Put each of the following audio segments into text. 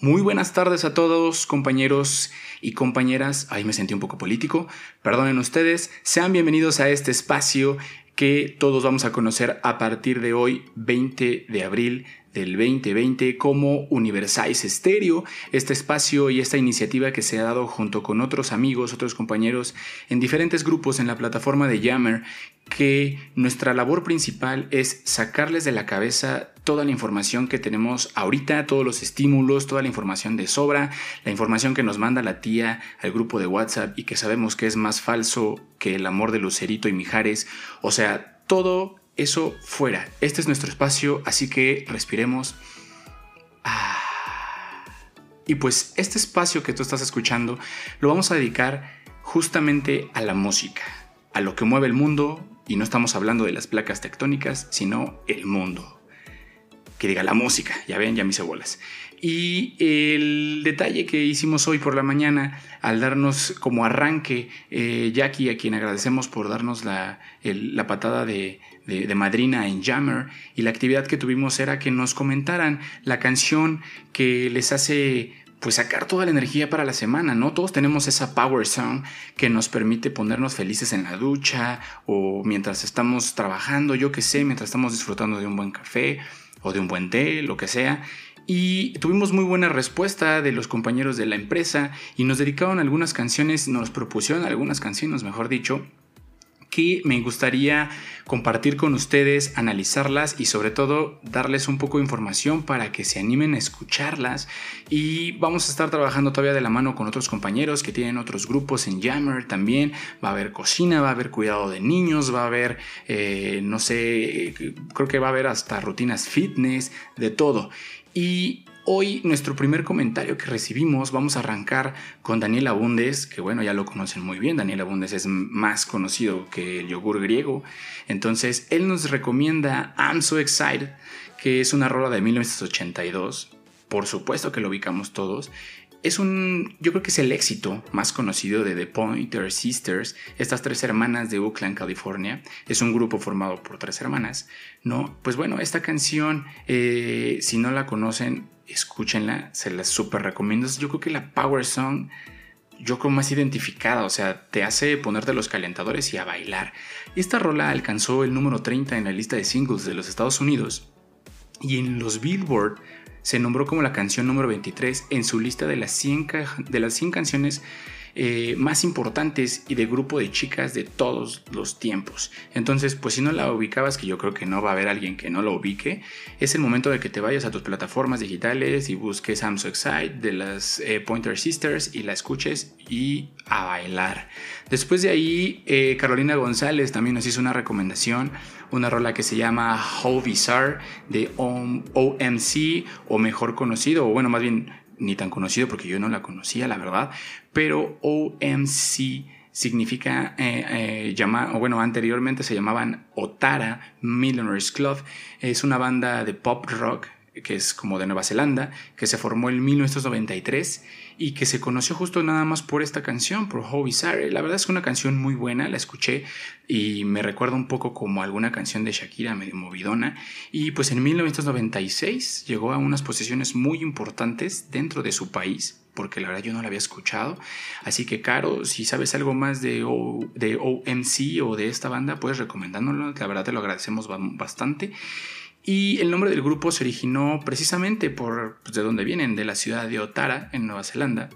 Muy buenas tardes a todos, compañeros y compañeras. Ahí me sentí un poco político. Perdonen ustedes. Sean bienvenidos a este espacio que todos vamos a conocer a partir de hoy, 20 de abril del 2020 como Universais Stereo, este espacio y esta iniciativa que se ha dado junto con otros amigos, otros compañeros en diferentes grupos en la plataforma de Yammer, que nuestra labor principal es sacarles de la cabeza toda la información que tenemos ahorita, todos los estímulos, toda la información de sobra, la información que nos manda la tía al grupo de WhatsApp y que sabemos que es más falso que el amor de Lucerito y Mijares, o sea, todo eso fuera. Este es nuestro espacio, así que respiremos. Ah. Y pues este espacio que tú estás escuchando lo vamos a dedicar justamente a la música, a lo que mueve el mundo, y no estamos hablando de las placas tectónicas, sino el mundo. Que diga la música, ya ven, ya me hice bolas. Y el detalle que hicimos hoy por la mañana, al darnos como arranque, eh, Jackie, a quien agradecemos por darnos la, la patada de, de, madrina en Jammer, y la actividad que tuvimos era que nos comentaran la canción que les hace pues sacar toda la energía para la semana, ¿no? Todos tenemos esa power song que nos permite ponernos felices en la ducha o mientras estamos trabajando, yo qué sé, mientras estamos disfrutando de un buen café o de un buen té, lo que sea. Y tuvimos muy buena respuesta de los compañeros de la empresa y nos dedicaron algunas canciones, nos propusieron algunas canciones, mejor dicho, que me gustaría compartir con ustedes, analizarlas y sobre todo darles un poco de información para que se animen a escucharlas. Y vamos a estar trabajando todavía de la mano con otros compañeros que tienen otros grupos en Jammer también. Va a haber cocina, va a haber cuidado de niños, va a haber, eh, no sé, creo que va a haber hasta rutinas fitness, de todo. Y Hoy nuestro primer comentario que recibimos vamos a arrancar con Daniel Abundes, que bueno, ya lo conocen muy bien, Daniel Abundes es más conocido que el yogur griego, entonces él nos recomienda I'm So Excited, que es una rola de 1982, por supuesto que lo ubicamos todos, es un, yo creo que es el éxito más conocido de The Pointer Sisters, estas tres hermanas de Oakland, California. Es un grupo formado por tres hermanas, ¿no? Pues bueno, esta canción, eh, si no la conocen, escúchenla, se la súper recomiendo. Yo creo que la Power Song, yo creo más identificada, o sea, te hace ponerte los calentadores y a bailar. Esta rola alcanzó el número 30 en la lista de singles de los Estados Unidos y en los Billboard se nombró como la canción número 23 en su lista de las 100, de las 100 canciones eh, más importantes y de grupo de chicas de todos los tiempos. Entonces, pues si no la ubicabas, que yo creo que no va a haber alguien que no lo ubique, es el momento de que te vayas a tus plataformas digitales y busques I'm So Excited de las eh, Pointer Sisters y la escuches y a bailar. Después de ahí, eh, Carolina González también nos hizo una recomendación, una rola que se llama How Bizarre de OMC, o mejor conocido, o bueno, más bien ni tan conocido porque yo no la conocía, la verdad, pero OMC significa, eh, eh bueno, anteriormente se llamaban Otara Millionaires Club, es una banda de pop rock que es como de Nueva Zelanda, que se formó en 1993 y que se conoció justo nada más por esta canción, por How Bizarre. La verdad es que una canción muy buena, la escuché y me recuerda un poco como alguna canción de Shakira medio movidona. Y pues en 1996 llegó a unas posiciones muy importantes dentro de su país, porque la verdad yo no la había escuchado. Así que, Caro, si sabes algo más de, de OMC o de esta banda, puedes recomendándolo. La verdad te lo agradecemos bastante. Y el nombre del grupo se originó precisamente por pues, de dónde vienen, de la ciudad de Otara, en Nueva Zelanda.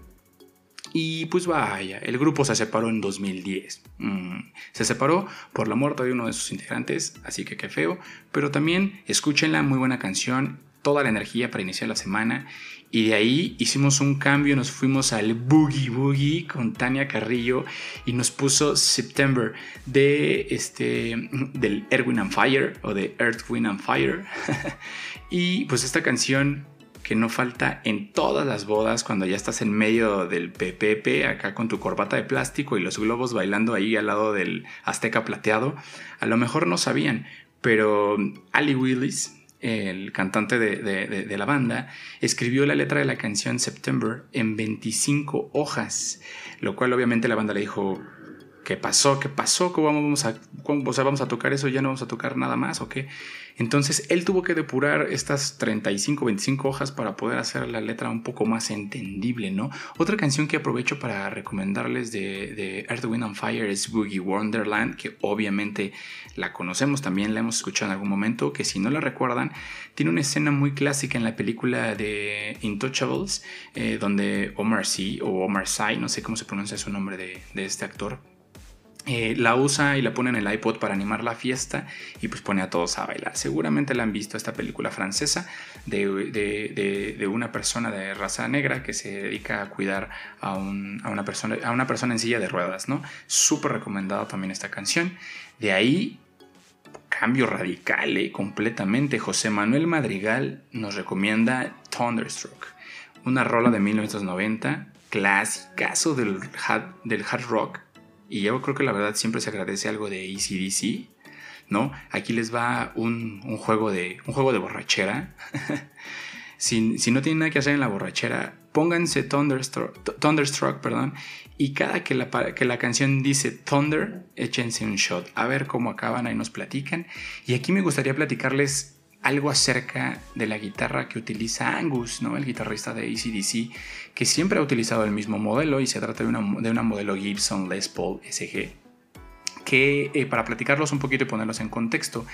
Y pues vaya, el grupo se separó en 2010. Mm, se separó por la muerte de uno de sus integrantes, así que qué feo. Pero también escúchenla, muy buena canción, toda la energía para iniciar la semana. Y de ahí hicimos un cambio, nos fuimos al Boogie Boogie con Tania Carrillo y nos puso September de este del Earth, Wind and Fire o de Earth, Wind and Fire. y pues esta canción que no falta en todas las bodas cuando ya estás en medio del PPP acá con tu corbata de plástico y los globos bailando ahí al lado del Azteca plateado. A lo mejor no sabían, pero Ali Willis el cantante de, la banda, escribió la letra de la canción September en 25 hojas, lo cual obviamente la banda le dijo, ¿qué pasó? ¿Qué pasó? ¿Cómo vamos a, o sea, vamos a tocar eso? ¿Ya no vamos a tocar nada más o qué? Entonces él tuvo que depurar estas 35, 25 hojas para poder hacer la letra un poco más entendible, ¿no? Otra canción que aprovecho para recomendarles de, de Earth, Wind and Fire es Boogie Wonderland, que obviamente la conocemos, también la hemos escuchado en algún momento, que si no la recuerdan, tiene una escena muy clásica en la película de Intouchables, eh, donde Omar Sy o Omar Sy, no sé cómo se pronuncia su nombre de este actor, eh, la usa y la pone en el iPod para animar la fiesta y pues pone a todos a bailar. Seguramente la han visto esta película francesa de, una persona de raza negra que se dedica a cuidar a, una, persona, a una persona en silla de ruedas, ¿no? Súper recomendada también esta canción. De ahí, cambio radical, ¿eh? completamente. José Manuel Madrigal nos recomienda Thunderstruck, una rola de 1990, clásicazo del, del hard rock y yo creo que la verdad siempre se agradece algo de ACDC, ¿no? Aquí les va un, juego, de, un juego de borrachera. si, no tienen nada que hacer en la borrachera, pónganse Thunderstruck, Thunderstruck perdón, y cada que la, que la canción dice Thunder, échense un shot. A ver cómo acaban, ahí nos platican. Y aquí me gustaría platicarles algo acerca de la guitarra que utiliza Angus, ¿no? el guitarrista de ACDC, que siempre ha utilizado el mismo modelo y se trata de una, de una modelo Gibson Les Paul SG que eh, para platicarlos un poquito y ponerlos en contexto,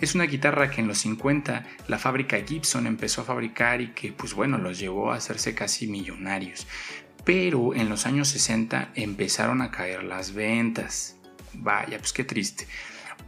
es una guitarra que en los 50 la fábrica Gibson empezó a fabricar y que pues bueno, los llevó a hacerse casi millonarios. Pero en los años 60 empezaron a caer las ventas. Vaya, pues qué triste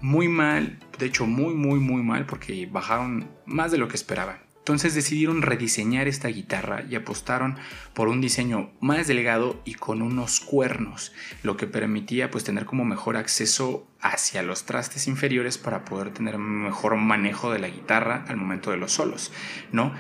muy mal, de hecho muy muy muy mal porque bajaron más de lo que esperaban. Entonces decidieron rediseñar esta guitarra y apostaron por un diseño más delgado y con unos cuernos, lo que permitía pues tener como mejor acceso hacia los trastes inferiores para poder tener mejor manejo de la guitarra al momento de los solos, ¿no?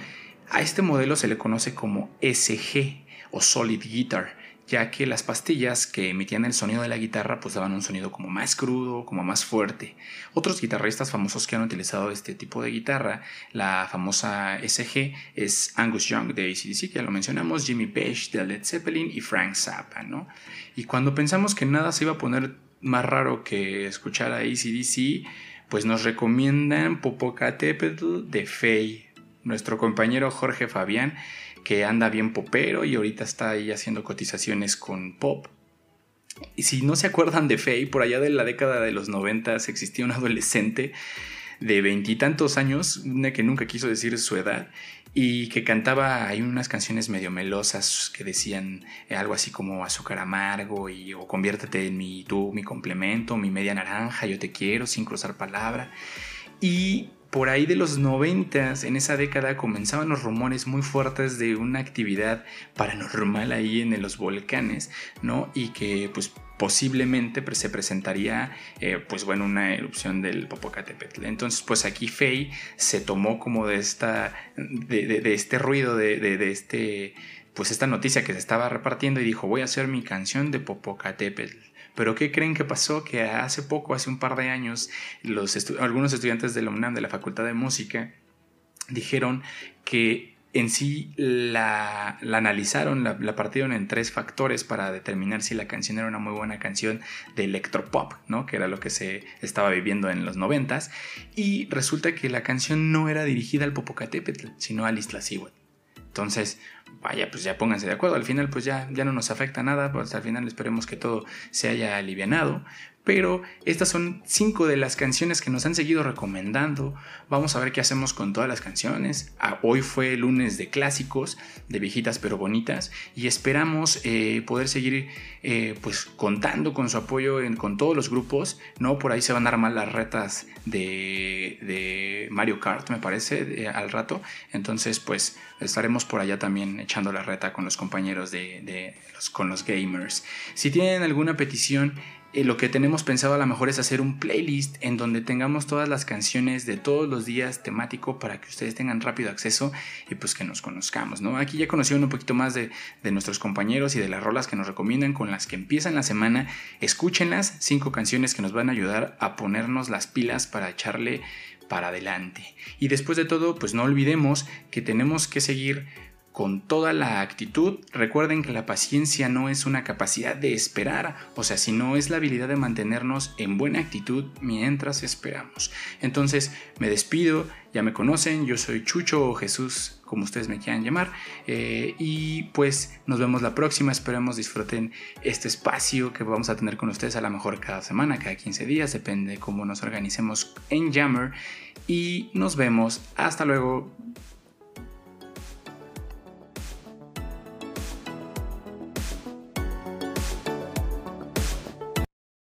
A este modelo se le conoce como SG o Solid Guitar ya que las pastillas que emitían el sonido de la guitarra pues daban un sonido como más crudo, como más fuerte. Otros guitarristas famosos que han utilizado este tipo de guitarra, la famosa SG es Angus Young de ACDC, que ya lo mencionamos, Jimmy Page de Led Zeppelin y Frank Zappa, ¿no? Y cuando pensamos que nada se iba a poner más raro que escuchar a ACDC, pues nos recomiendan Popocatépetl de Faye. Nuestro compañero Jorge Fabián que anda bien popero y ahorita está ahí haciendo cotizaciones con pop. Y si no se acuerdan de Faye, por allá de la década de los noventas existía un adolescente de veintitantos años, una que nunca quiso decir su edad, y que cantaba ahí unas canciones medio melosas que decían algo así como azúcar amargo y o conviértete en mi tú, mi complemento, mi media naranja, yo te quiero sin cruzar palabra. Y por ahí de los noventas, en esa década, comenzaban los rumores muy fuertes de una actividad paranormal ahí en los volcanes, ¿no? Y que pues posiblemente se presentaría eh, pues bueno una erupción del Popocatépetl. Entonces pues aquí Fey se tomó como de esta de, este ruido de, de, este pues esta noticia que se estaba repartiendo y dijo voy a hacer mi canción de Popocatépetl pero ¿qué creen que pasó? Que hace poco, hace un par de años, algunos estudiantes de la UNAM, de la Facultad de Música, dijeron que en sí la, analizaron, la, partieron en tres factores para determinar si la canción era una muy buena canción de electropop, ¿no? que era lo que se estaba viviendo en los noventas, y resulta que la canción no era dirigida al Popocatépetl, sino al Iztaccíhuatl. Entonces, vaya, pues ya pónganse de acuerdo. Al final, pues ya, ya no nos afecta nada, pues al final esperemos que todo se haya alivianado. Pero estas son cinco de las canciones que nos han seguido recomendando. Vamos a ver qué hacemos con todas las canciones. Ah, hoy fue lunes de clásicos, de viejitas pero bonitas. Y esperamos eh, poder seguir eh, pues contando con su apoyo con todos los grupos. ¿no? Por ahí se van a armar las retas de, Mario Kart, me parece, al rato. Entonces, pues estaremos por allá también echando la reta con los compañeros de, los, con los gamers. Si tienen alguna petición, eh, lo que tenemos pensado a lo mejor es hacer un playlist en donde tengamos todas las canciones de todos los días temático para que ustedes tengan rápido acceso y pues que nos conozcamos, ¿no? Aquí ya conocieron un poquito más de, de nuestros compañeros y de las rolas que nos recomiendan con las que empiezan la semana. Escúchenlas, cinco canciones que nos van a ayudar a ponernos las pilas para echarle para adelante. Y después de todo, pues no olvidemos que tenemos que seguir con toda la actitud. Recuerden que la paciencia no es una capacidad de esperar, o sea, sino es la habilidad de mantenernos en buena actitud mientras esperamos. Entonces, me despido, ya me conocen, yo soy Chucho o Jesús, como ustedes me quieran llamar, eh, y pues nos vemos la próxima, esperemos disfruten este espacio que vamos a tener con ustedes a lo mejor cada semana, cada 15 días, depende de cómo nos organicemos en Jammer, y nos vemos, hasta luego.